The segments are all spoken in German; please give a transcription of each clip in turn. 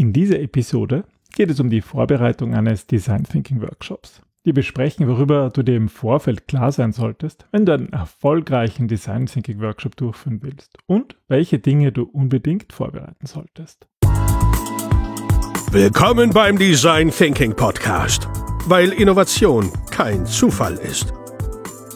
In dieser Episode geht es um die Vorbereitung eines Design Thinking Workshops. Wir besprechen, worüber du dir im Vorfeld klar sein solltest, wenn du einen erfolgreichen Design Thinking Workshop durchführen willst und welche Dinge du unbedingt vorbereiten solltest. Willkommen beim Design Thinking Podcast, weil Innovation kein Zufall ist.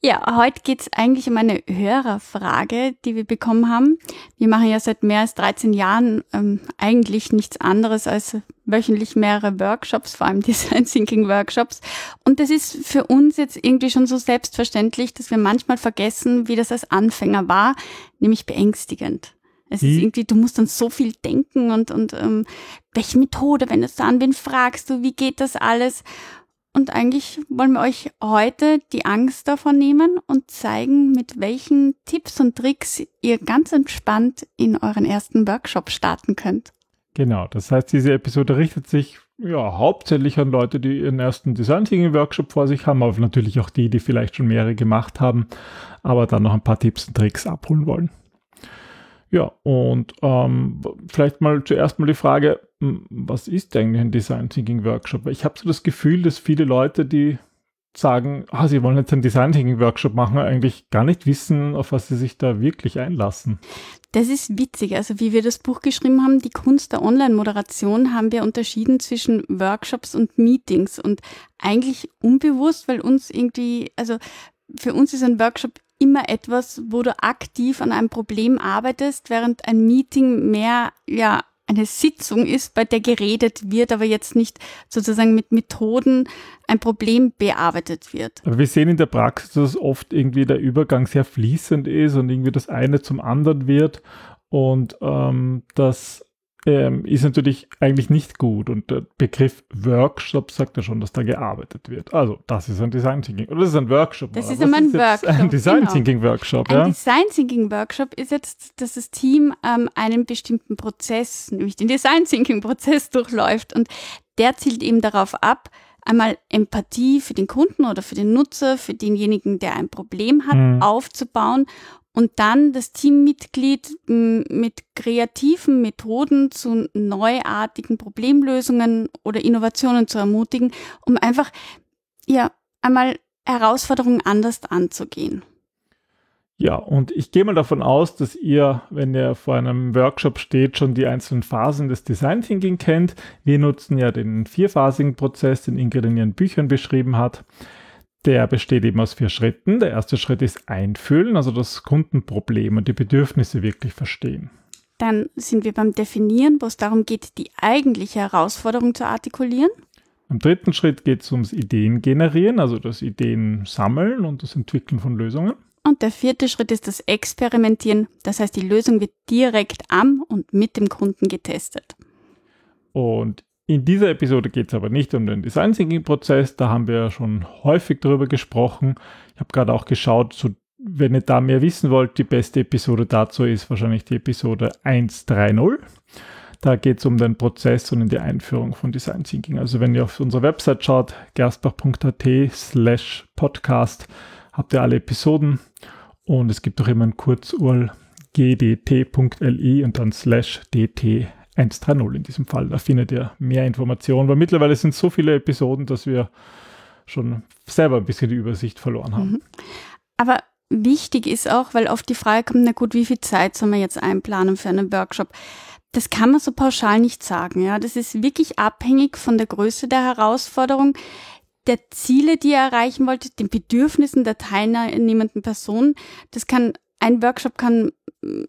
Ja, heute geht's eigentlich um eine Hörerfrage, die wir bekommen haben. Wir machen ja seit mehr als 13 Jahren ähm, eigentlich nichts anderes als wöchentlich mehrere Workshops, vor allem Design Thinking Workshops. Und das ist für uns jetzt irgendwie schon so selbstverständlich, dass wir manchmal vergessen, wie das als Anfänger war, nämlich beängstigend. Es ist irgendwie, du musst dann so viel denken und, und ähm, welche Methode, wenn du es an wen fragst du, wie geht das alles? Und eigentlich wollen wir euch heute die Angst davon nehmen und zeigen, mit welchen Tipps und Tricks ihr ganz entspannt in euren ersten Workshop starten könnt. Genau, das heißt, diese Episode richtet sich ja hauptsächlich an Leute, die ihren ersten Design Thinking Workshop vor sich haben, aber natürlich auch die, die vielleicht schon mehrere gemacht haben, aber dann noch ein paar Tipps und Tricks abholen wollen. Ja, und ähm, vielleicht mal zuerst mal die Frage, was ist eigentlich ein Design Thinking Workshop? Ich habe so das Gefühl, dass viele Leute, die sagen, ah, sie wollen jetzt einen Design Thinking Workshop machen, eigentlich gar nicht wissen, auf was sie sich da wirklich einlassen. Das ist witzig. Also wie wir das Buch geschrieben haben, die Kunst der Online-Moderation, haben wir unterschieden zwischen Workshops und Meetings und eigentlich unbewusst, weil uns irgendwie, also für uns ist ein Workshop immer etwas, wo du aktiv an einem Problem arbeitest, während ein Meeting mehr, ja, eine Sitzung ist, bei der geredet wird, aber jetzt nicht sozusagen mit Methoden ein Problem bearbeitet wird. Aber wir sehen in der Praxis, dass oft irgendwie der Übergang sehr fließend ist und irgendwie das eine zum anderen wird und ähm, dass ähm, ist natürlich eigentlich nicht gut. Und der Begriff Workshop sagt ja schon, dass da gearbeitet wird. Also, das ist ein Design Thinking. Oder das ist ein Workshop. Das ist immer ein Workshop. Ein Design genau. Thinking Workshop. Ein Design Thinking Workshop ist jetzt, dass das Team ähm, einen bestimmten Prozess, nämlich den Design Thinking Prozess durchläuft. Und der zielt eben darauf ab, einmal Empathie für den Kunden oder für den Nutzer, für denjenigen, der ein Problem hat, mhm. aufzubauen und dann das Teammitglied mit kreativen Methoden zu neuartigen Problemlösungen oder Innovationen zu ermutigen, um einfach ja einmal Herausforderungen anders anzugehen. Ja, und ich gehe mal davon aus, dass ihr, wenn ihr vor einem Workshop steht, schon die einzelnen Phasen des Design Thinking kennt. Wir nutzen ja den vierphasigen Prozess, den Ingrid in ihren Büchern beschrieben hat. Der besteht eben aus vier Schritten. Der erste Schritt ist Einfühlen, also das Kundenproblem und die Bedürfnisse wirklich verstehen. Dann sind wir beim Definieren, wo es darum geht, die eigentliche Herausforderung zu artikulieren. Im dritten Schritt geht es ums Ideen generieren, also das Ideen sammeln und das Entwickeln von Lösungen. Und der vierte Schritt ist das Experimentieren. Das heißt, die Lösung wird direkt am und mit dem Kunden getestet. Und in dieser Episode geht es aber nicht um den Design Thinking Prozess, da haben wir ja schon häufig darüber gesprochen. Ich habe gerade auch geschaut, so, wenn ihr da mehr wissen wollt, die beste Episode dazu ist wahrscheinlich die Episode 130. Da geht es um den Prozess und in die Einführung von Design Thinking. Also wenn ihr auf unsere Website schaut, gersbach.at slash podcast, habt ihr alle Episoden und es gibt auch immer ein Kurzurl gdt.li und dann slash dt 130 in diesem Fall. Da findet ihr mehr Informationen, weil mittlerweile sind so viele Episoden, dass wir schon selber ein bisschen die Übersicht verloren haben. Mhm. Aber wichtig ist auch, weil oft die Frage kommt, na gut, wie viel Zeit soll man jetzt einplanen für einen Workshop? Das kann man so pauschal nicht sagen. Ja, das ist wirklich abhängig von der Größe der Herausforderung, der Ziele, die ihr erreichen wollt, den Bedürfnissen der teilnehmenden Person. Das kann ein Workshop kann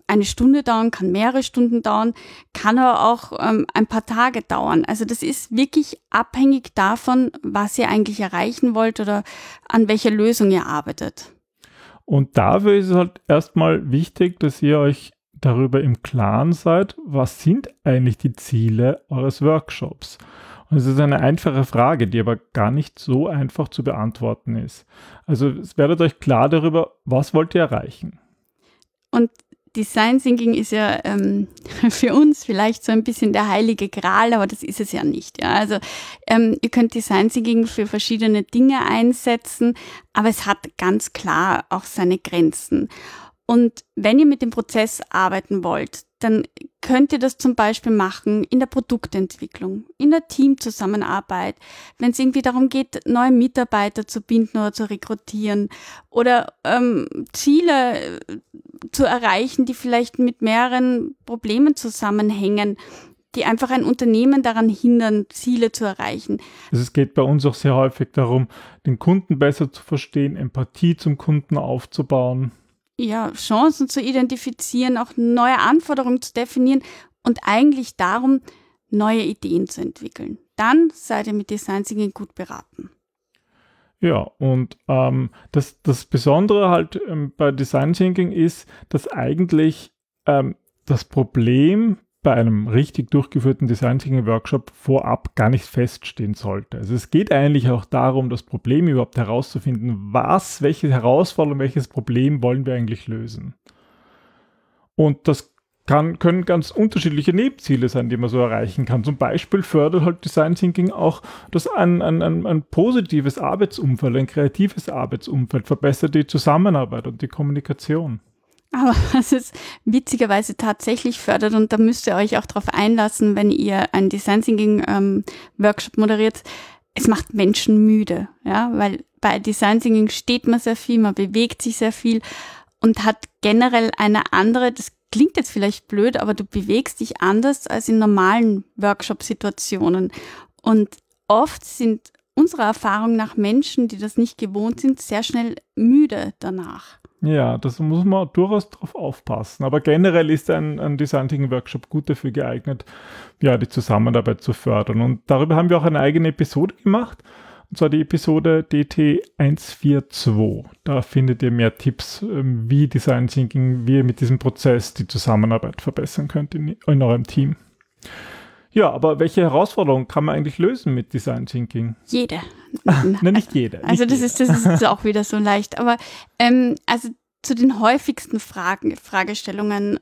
eine Stunde dauern, kann mehrere Stunden dauern, kann aber auch ähm, ein paar Tage dauern. Also das ist wirklich abhängig davon, was ihr eigentlich erreichen wollt oder an welcher Lösung ihr arbeitet. Und dafür ist es halt erstmal wichtig, dass ihr euch darüber im Klaren seid, was sind eigentlich die Ziele eures Workshops. Und es ist eine einfache Frage, die aber gar nicht so einfach zu beantworten ist. Also es werdet euch klar darüber, was wollt ihr erreichen. Und Design Thinking ist ja ähm, für uns vielleicht so ein bisschen der heilige Gral, aber das ist es ja nicht. Ja? Also ähm, ihr könnt Design Thinking für verschiedene Dinge einsetzen, aber es hat ganz klar auch seine Grenzen. Und wenn ihr mit dem Prozess arbeiten wollt, dann könnt ihr das zum Beispiel machen in der Produktentwicklung, in der Teamzusammenarbeit, wenn es irgendwie darum geht, neue Mitarbeiter zu binden oder zu rekrutieren oder ähm, Ziele zu erreichen, die vielleicht mit mehreren Problemen zusammenhängen die einfach ein Unternehmen daran hindern, Ziele zu erreichen. Also es geht bei uns auch sehr häufig darum, den Kunden besser zu verstehen, Empathie zum Kunden aufzubauen ja, Chancen zu identifizieren, auch neue Anforderungen zu definieren und eigentlich darum, neue Ideen zu entwickeln. Dann seid ihr mit Design Thinking gut beraten. Ja, und ähm, das, das Besondere halt ähm, bei Design Thinking ist, dass eigentlich ähm, das Problem bei einem richtig durchgeführten Design Thinking Workshop vorab gar nicht feststehen sollte. Also es geht eigentlich auch darum, das Problem überhaupt herauszufinden, was, welche Herausforderung, welches Problem wollen wir eigentlich lösen. Und das kann, können ganz unterschiedliche Nebenziele sein, die man so erreichen kann. Zum Beispiel fördert halt Design Thinking auch das ein, ein, ein, ein positives Arbeitsumfeld, ein kreatives Arbeitsumfeld, verbessert die Zusammenarbeit und die Kommunikation. Aber was es witzigerweise tatsächlich fördert, und da müsst ihr euch auch darauf einlassen, wenn ihr einen Design Thinking ähm, Workshop moderiert, es macht Menschen müde, ja, weil bei Design Thinking steht man sehr viel, man bewegt sich sehr viel und hat generell eine andere, das klingt jetzt vielleicht blöd, aber du bewegst dich anders als in normalen Workshop-Situationen. Und oft sind unserer Erfahrung nach Menschen, die das nicht gewohnt sind, sehr schnell müde danach. Ja, das muss man durchaus drauf aufpassen. Aber generell ist ein, ein Design Thinking Workshop gut dafür geeignet, ja, die Zusammenarbeit zu fördern. Und darüber haben wir auch eine eigene Episode gemacht. Und zwar die Episode DT142. Da findet ihr mehr Tipps, ähm, wie Design Thinking, wie ihr mit diesem Prozess die Zusammenarbeit verbessern könnt in, in eurem Team. Ja, aber welche Herausforderungen kann man eigentlich lösen mit Design Thinking? Jede. Nein, nicht jede. Also das ist, das ist auch wieder so leicht. Aber ähm, also zu den häufigsten Fragen, Fragestellungen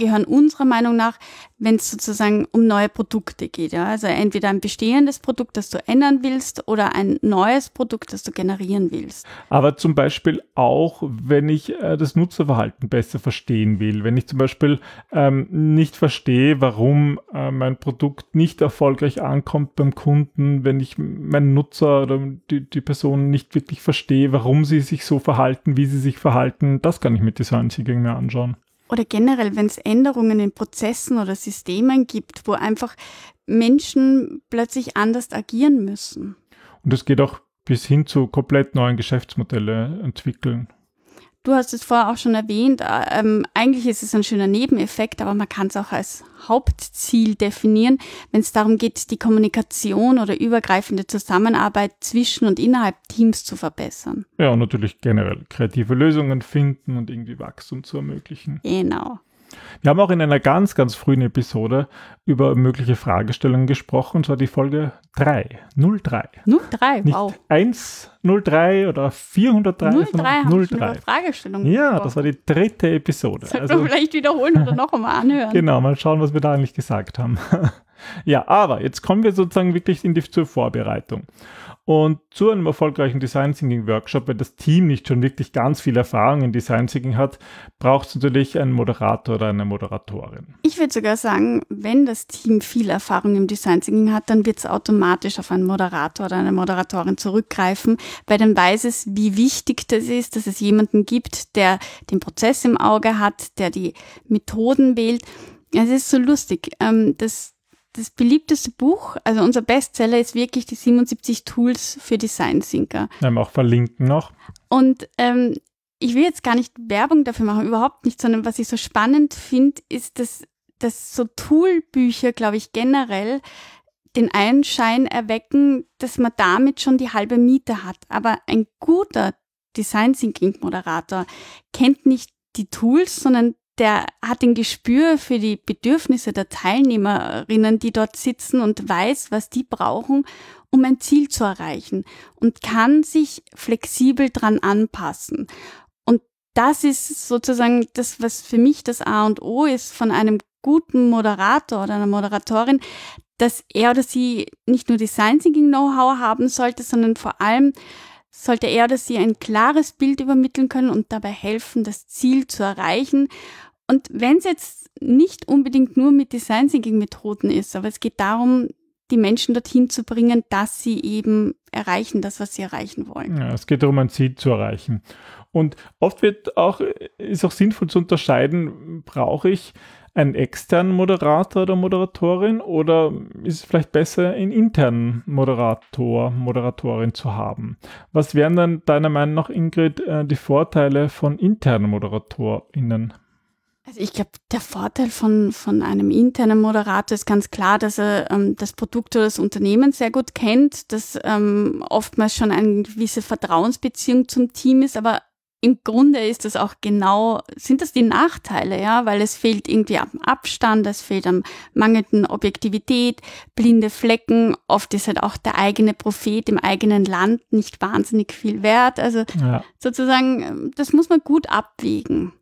gehören unserer Meinung nach, wenn es sozusagen um neue Produkte geht. Ja? Also entweder ein bestehendes Produkt, das du ändern willst, oder ein neues Produkt, das du generieren willst. Aber zum Beispiel auch, wenn ich äh, das Nutzerverhalten besser verstehen will. Wenn ich zum Beispiel ähm, nicht verstehe, warum äh, mein Produkt nicht erfolgreich ankommt beim Kunden, wenn ich meinen Nutzer oder die, die Person nicht wirklich verstehe, warum sie sich so verhalten, wie sie sich verhalten, das kann ich mit Design Thinking mir anschauen oder generell, wenn es Änderungen in Prozessen oder Systemen gibt, wo einfach Menschen plötzlich anders agieren müssen. Und es geht auch bis hin zu komplett neuen Geschäftsmodelle entwickeln. Du hast es vorher auch schon erwähnt, äh, ähm, eigentlich ist es ein schöner Nebeneffekt, aber man kann es auch als Hauptziel definieren, wenn es darum geht, die Kommunikation oder übergreifende Zusammenarbeit zwischen und innerhalb Teams zu verbessern. Ja, und natürlich generell kreative Lösungen finden und irgendwie Wachstum zu ermöglichen. Genau. Wir haben auch in einer ganz, ganz frühen Episode über mögliche Fragestellungen gesprochen, und zwar die Folge 3, 03. 03, Nicht wow. 103 oder 403, 03 haben 03. Über Fragestellungen Ja, gesprochen. das war die dritte Episode. Sollten also, wir vielleicht wiederholen oder noch einmal anhören. Genau, mal schauen, was wir da eigentlich gesagt haben. ja, aber jetzt kommen wir sozusagen wirklich in die zur Vorbereitung. Und zu einem erfolgreichen Design Thinking Workshop, wenn das Team nicht schon wirklich ganz viel Erfahrung in Design Thinking hat, braucht es natürlich einen Moderator oder eine Moderatorin. Ich würde sogar sagen, wenn das Team viel Erfahrung im Design Thinking hat, dann wird es automatisch auf einen Moderator oder eine Moderatorin zurückgreifen, weil dann weiß es, wie wichtig das ist, dass es jemanden gibt, der den Prozess im Auge hat, der die Methoden wählt. Es ist so lustig. Ähm, das beliebteste Buch, also unser Bestseller ist wirklich die 77 Tools für Design Thinker. Wir haben auch verlinken noch. Und ähm, ich will jetzt gar nicht Werbung dafür machen, überhaupt nicht, sondern was ich so spannend finde, ist, dass, dass so Toolbücher, glaube ich, generell den Einschein erwecken, dass man damit schon die halbe Miete hat. Aber ein guter Design Thinking Moderator kennt nicht die Tools, sondern der hat ein Gespür für die Bedürfnisse der Teilnehmerinnen, die dort sitzen und weiß, was die brauchen, um ein Ziel zu erreichen und kann sich flexibel dran anpassen. Und das ist sozusagen das, was für mich das A und O ist von einem guten Moderator oder einer Moderatorin, dass er oder sie nicht nur Design Thinking Know-how haben sollte, sondern vor allem sollte er oder sie ein klares Bild übermitteln können und dabei helfen, das Ziel zu erreichen. Und wenn es jetzt nicht unbedingt nur mit Design Thinking Methoden ist, aber es geht darum, die Menschen dorthin zu bringen, dass sie eben erreichen, das, was sie erreichen wollen. Ja, es geht darum, ein Ziel zu erreichen. Und oft wird auch, ist auch sinnvoll zu unterscheiden, brauche ich einen externen Moderator oder Moderatorin oder ist es vielleicht besser, einen internen Moderator, Moderatorin zu haben? Was wären dann deiner Meinung nach, Ingrid, äh, die Vorteile von internen ModeratorInnen? Also ich glaube, der Vorteil von, von einem internen Moderator ist ganz klar, dass er ähm, das Produkt oder das Unternehmen sehr gut kennt, dass ähm, oftmals schon eine gewisse Vertrauensbeziehung zum Team ist, aber im Grunde ist das auch genau, sind das die Nachteile, ja, weil es fehlt irgendwie am Abstand, es fehlt am mangelnden Objektivität, blinde Flecken, oft ist halt auch der eigene Prophet im eigenen Land nicht wahnsinnig viel wert. Also ja. sozusagen, das muss man gut abwägen.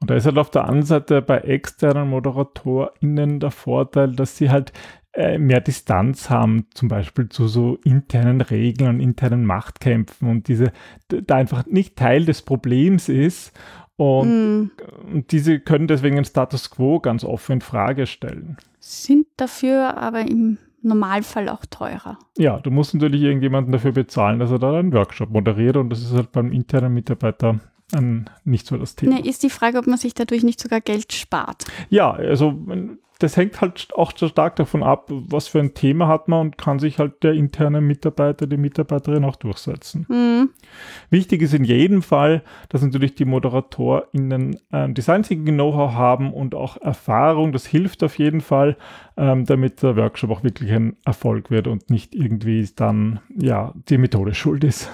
Und da ist halt auf der anderen Seite bei externen ModeratorInnen der Vorteil, dass sie halt äh, mehr Distanz haben, zum Beispiel zu so internen Regeln und internen Machtkämpfen und diese da einfach nicht Teil des Problems ist und, mm. und diese können deswegen den Status quo ganz offen in Frage stellen. Sind dafür aber im Normalfall auch teurer. Ja, du musst natürlich irgendjemanden dafür bezahlen, dass er da einen Workshop moderiert und das ist halt beim internen Mitarbeiter ähm, nicht so das Thema. Ne, ist die Frage, ob man sich dadurch nicht sogar Geld spart. Ja, also das hängt halt auch so stark davon ab, was für ein Thema hat man und kann sich halt der interne Mitarbeiter, die Mitarbeiterin auch durchsetzen. Mhm. Wichtig ist in jedem Fall, dass natürlich die ModeratorInnen ähm, Design Thinking Know-how haben und auch Erfahrung. Das hilft auf jeden Fall, ähm, damit der Workshop auch wirklich ein Erfolg wird und nicht irgendwie dann, ja, die Methode schuld ist.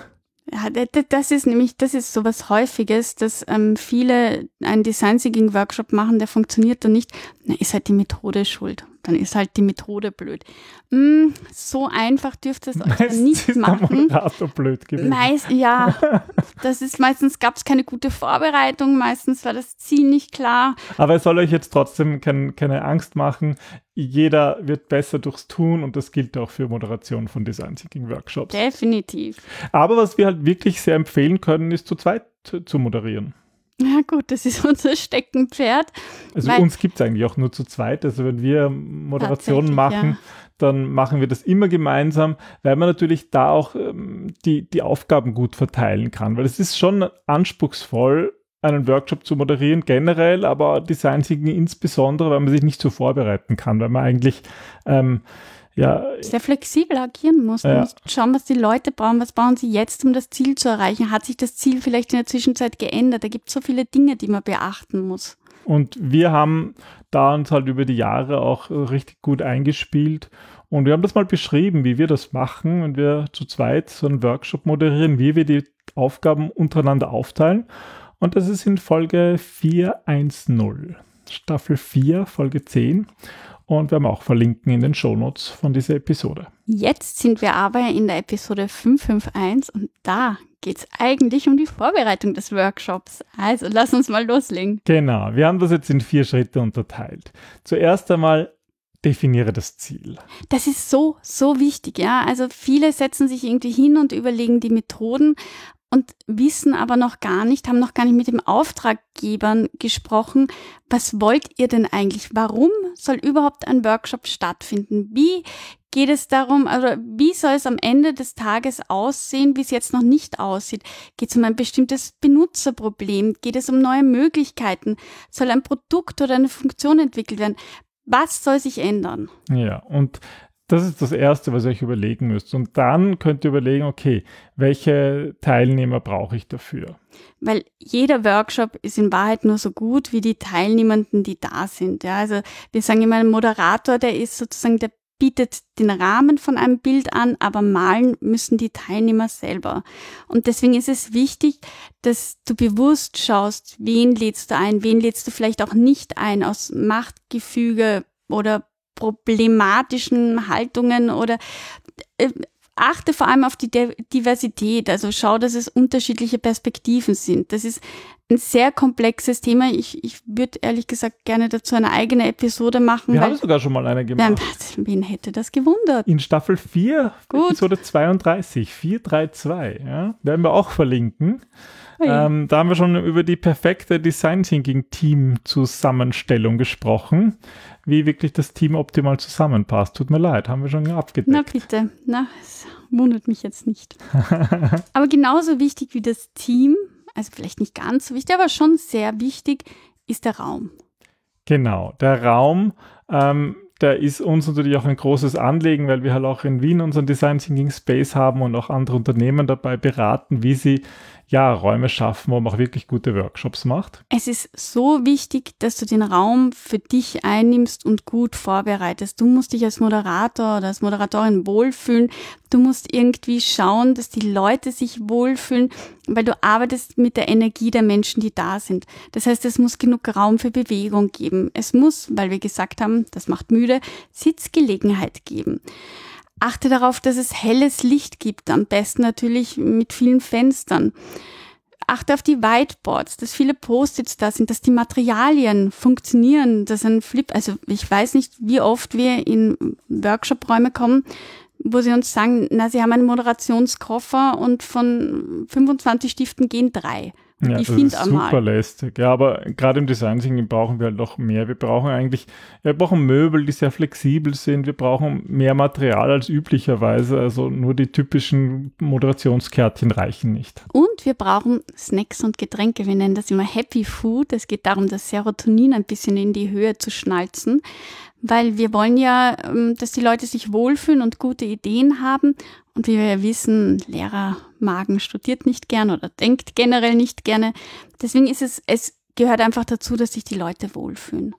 Ja, das ist nämlich, das ist sowas Häufiges, dass ähm, viele einen Design Thinking Workshop machen, der funktioniert dann nicht. Na, ist halt die Methode schuld dann ist halt die Methode blöd. Mm, so einfach dürfte es euch dann nicht ist machen. Der Moderator blöd gewesen. Meist, ja, das ist meistens gab es keine gute Vorbereitung, meistens war das Ziel nicht klar. Aber es soll euch jetzt trotzdem kein, keine Angst machen. Jeder wird besser durchs Tun und das gilt auch für Moderation von Design Thinking Workshops. Definitiv. Aber was wir halt wirklich sehr empfehlen können, ist zu zweit zu moderieren. Ja gut, das ist unser Steckenpferd. Also uns gibt es eigentlich auch nur zu zweit. Also wenn wir Moderationen machen, ja. dann machen wir das immer gemeinsam, weil man natürlich da auch ähm, die, die Aufgaben gut verteilen kann. Weil es ist schon anspruchsvoll, einen Workshop zu moderieren generell, aber Design Thinking insbesondere, weil man sich nicht so vorbereiten kann, weil man eigentlich ähm, ja, sehr flexibel agieren muss. Ja. muss schauen, was die Leute brauchen, was brauchen sie jetzt, um das Ziel zu erreichen. Hat sich das Ziel vielleicht in der Zwischenzeit geändert? Da gibt es so viele Dinge, die man beachten muss. Und wir haben da uns halt über die Jahre auch richtig gut eingespielt. Und wir haben das mal beschrieben, wie wir das machen, wenn wir zu zweit so einen Workshop moderieren, wie wir die Aufgaben untereinander aufteilen. Und das ist in Folge 410, Staffel 4, Folge 10 und werden wir auch verlinken in den Shownotes von dieser Episode. Jetzt sind wir aber in der Episode 551 und da geht es eigentlich um die Vorbereitung des Workshops. Also lass uns mal loslegen. Genau, wir haben das jetzt in vier Schritte unterteilt. Zuerst einmal definiere das Ziel. Das ist so, so wichtig, ja. Also viele setzen sich irgendwie hin und überlegen die Methoden und wissen aber noch gar nicht, haben noch gar nicht mit dem Auftraggebern gesprochen, was wollt ihr denn eigentlich? Warum soll überhaupt ein Workshop stattfinden? Wie geht es darum, also wie soll es am Ende des Tages aussehen, wie es jetzt noch nicht aussieht? Geht es um ein bestimmtes Benutzerproblem? Geht es um neue Möglichkeiten? Soll ein Produkt oder eine Funktion entwickelt werden? Was soll sich ändern? Ja, und das ist das Erste, was ihr euch überlegen müsst. Und dann könnt ihr überlegen, okay, welche Teilnehmer brauche ich dafür? Weil jeder Workshop ist in Wahrheit nur so gut wie die Teilnehmenden, die da sind. Ja, also wir sagen immer, ein Moderator, der ist sozusagen der bietet den Rahmen von einem Bild an, aber malen müssen die Teilnehmer selber. Und deswegen ist es wichtig, dass du bewusst schaust, wen lädst du ein, wen lädst du vielleicht auch nicht ein aus Machtgefüge oder problematischen Haltungen oder äh, achte vor allem auf die Diversität, also schau, dass es unterschiedliche Perspektiven sind. Das ist ein sehr komplexes Thema. Ich, ich würde ehrlich gesagt gerne dazu eine eigene Episode machen. Wir haben sogar schon mal eine gemacht. Wen hätte das gewundert? In Staffel 4, Gut. Episode 32, 432, ja, werden wir auch verlinken. Oh ähm, da haben wir schon über die perfekte Design Thinking Team Zusammenstellung gesprochen, wie wirklich das Team optimal zusammenpasst. Tut mir leid, haben wir schon abgedeckt. Na bitte, na, es wundert mich jetzt nicht. Aber genauso wichtig wie das Team also vielleicht nicht ganz so wichtig, aber schon sehr wichtig, ist der Raum. Genau, der Raum, ähm, der ist uns natürlich auch ein großes Anliegen, weil wir halt auch in Wien unseren Design Thinking Space haben und auch andere Unternehmen dabei beraten, wie sie ja, Räume schaffen, wo man auch wirklich gute Workshops macht. Es ist so wichtig, dass du den Raum für dich einnimmst und gut vorbereitest. Du musst dich als Moderator oder als Moderatorin wohlfühlen. Du musst irgendwie schauen, dass die Leute sich wohlfühlen, weil du arbeitest mit der Energie der Menschen, die da sind. Das heißt, es muss genug Raum für Bewegung geben. Es muss, weil wir gesagt haben, das macht müde, Sitzgelegenheit geben. Achte darauf, dass es helles Licht gibt, am besten natürlich mit vielen Fenstern. Achte auf die Whiteboards, dass viele Post-its da sind, dass die Materialien funktionieren, dass ein Flip, also ich weiß nicht, wie oft wir in Workshop-Räume kommen, wo sie uns sagen, na, sie haben einen Moderationskoffer und von 25 Stiften gehen drei. Ja, ich finde super lästig. Ja, aber gerade im Design Thinking brauchen wir halt noch mehr. Wir brauchen eigentlich, wir brauchen Möbel, die sehr flexibel sind. Wir brauchen mehr Material als üblicherweise. Also nur die typischen Moderationskärtchen reichen nicht. Und wir brauchen Snacks und Getränke. Wir nennen das immer Happy Food. Es geht darum, das Serotonin ein bisschen in die Höhe zu schnalzen weil wir wollen ja, ähm, dass die Leute sich wohlfühlen und gute Ideen haben. Und wie wir ja wissen, Lehrermagen studiert nicht gerne oder denkt generell nicht gerne. Deswegen ist es, es gehört einfach dazu, dass sich die Leute wohlfühlen.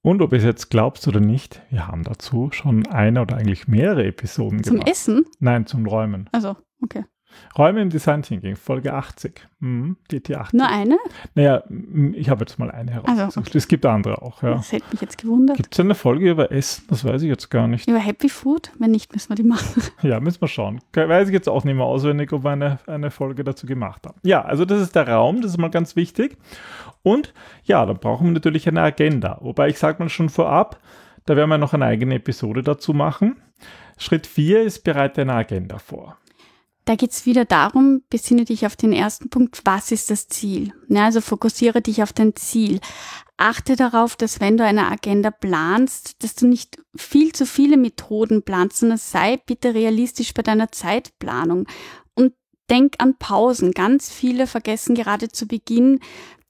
Und ob ihr es jetzt glaubt oder nicht, wir haben dazu schon eine oder eigentlich mehrere Episoden zum gemacht. Zum Essen? Nein, zum Räumen. Also, okay. Räume im Design Thinking, Folge 80. Mhm, DT 80. Nur eine? Naja, ich habe jetzt mal eine herausgesucht. Also, okay. Es gibt andere auch, ja. Das hätte mich jetzt gewundert. Gibt es eine Folge über Essen? Das weiß ich jetzt gar nicht. Über Happy Food? Wenn nicht, müssen wir die machen. Ja, müssen wir schauen. Weiß ich jetzt auch nicht mehr auswendig, ob wir eine, eine Folge dazu gemacht haben. Ja, also das ist der Raum, das ist mal ganz wichtig. Und ja, da brauchen wir natürlich eine Agenda. Wobei ich sage mal schon vorab, da werden wir noch eine eigene Episode dazu machen. Schritt 4 ist, bereite eine Agenda vor. Da geht es wieder darum, besinne dich auf den ersten Punkt, was ist das Ziel? Ja, also fokussiere dich auf dein Ziel. Achte darauf, dass wenn du eine Agenda planst, dass du nicht viel zu viele Methoden planst, sondern sei bitte realistisch bei deiner Zeitplanung. Und denk an Pausen. Ganz viele vergessen gerade zu Beginn,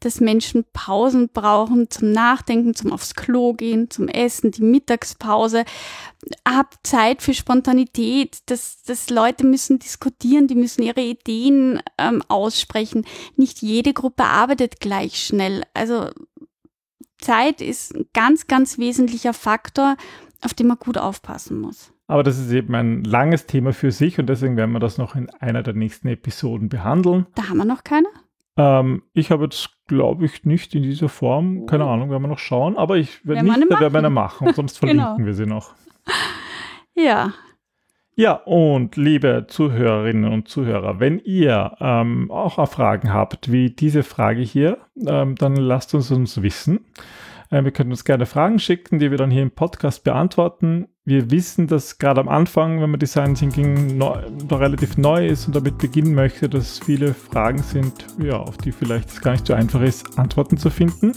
dass Menschen Pausen brauchen zum Nachdenken, zum aufs Klo gehen, zum Essen, die Mittagspause. Hab Zeit für Spontanität, dass, dass Leute müssen diskutieren, die müssen ihre Ideen ähm, aussprechen. Nicht jede Gruppe arbeitet gleich schnell. Also Zeit ist ein ganz, ganz wesentlicher Faktor, auf den man gut aufpassen muss. Aber das ist eben ein langes Thema für sich und deswegen werden wir das noch in einer der nächsten Episoden behandeln. Da haben wir noch keine? Ähm, ich habe jetzt, glaube ich, nicht in dieser Form, keine. Ahnung, werden wir noch schauen, aber ich werde nicht, da werden wir eine machen, sonst genau. verlinken wir sie noch. Ja. Ja, und liebe Zuhörerinnen und Zuhörer, wenn ihr ähm, auch Fragen habt, wie diese Frage hier, ähm, dann lasst uns uns wissen. Äh, wir können uns gerne Fragen schicken, die wir dann hier im Podcast beantworten. Wir wissen, dass gerade am Anfang, wenn man Design Thinking neu, relativ neu ist und damit beginnen möchte, dass viele Fragen sind, ja, auf die vielleicht es gar nicht so einfach ist, Antworten zu finden.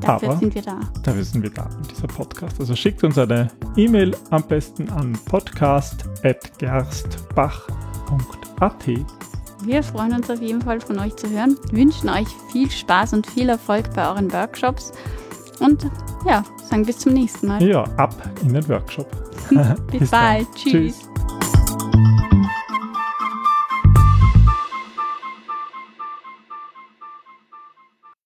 Dafür Aber sind wir da. Dafür sind wir da in dieser Podcast. Also schickt uns eine E-Mail am besten an podcast.gerstbach.at. Wir freuen uns auf jeden Fall von euch zu hören, wünschen euch viel Spaß und viel Erfolg bei euren Workshops und ja, sagen bis zum nächsten Mal. Ja, ab in den Workshop. bis, bis bald. Tschüss. Tschüss.